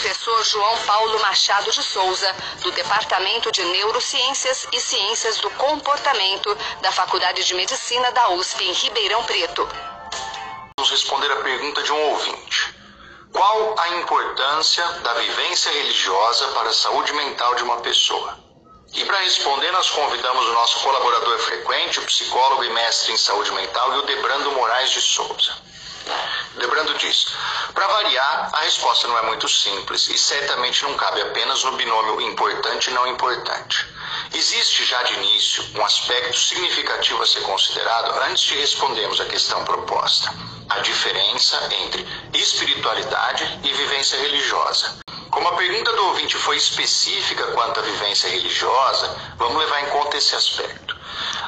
Professor João Paulo Machado de Souza, do Departamento de Neurociências e Ciências do Comportamento da Faculdade de Medicina da USP em Ribeirão Preto. Vamos responder a pergunta de um ouvinte. Qual a importância da vivência religiosa para a saúde mental de uma pessoa? E para responder, nós convidamos o nosso colaborador frequente, o psicólogo e mestre em saúde mental, Debrando Moraes de Souza. Para variar, a resposta não é muito simples e certamente não cabe apenas no binômio importante e não importante. Existe já de início um aspecto significativo a ser considerado antes de respondermos a questão proposta: a diferença entre espiritualidade e vivência religiosa. Como a pergunta do ouvinte foi específica quanto à vivência religiosa, vamos levar em conta esse aspecto.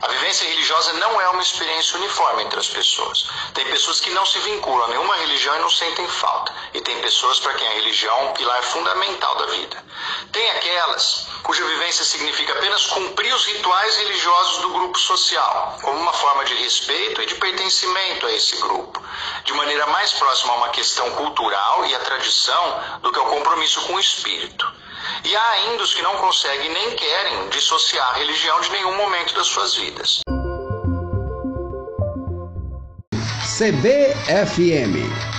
A vivência religiosa não é uma experiência uniforme entre as pessoas. Tem pessoas que não se vinculam a nenhuma religião e não sentem falta. E tem pessoas para quem a religião é um pilar fundamental da vida. Tem aquelas cuja vivência significa apenas cumprir os rituais religiosos do grupo social, como uma forma de respeito e de pertencimento a esse grupo, de maneira mais próxima a uma questão cultural e a tradição do que ao compromisso com o espírito. E há ainda os que não conseguem nem querem dissociar a religião de nenhum momento das suas vidas. CBFM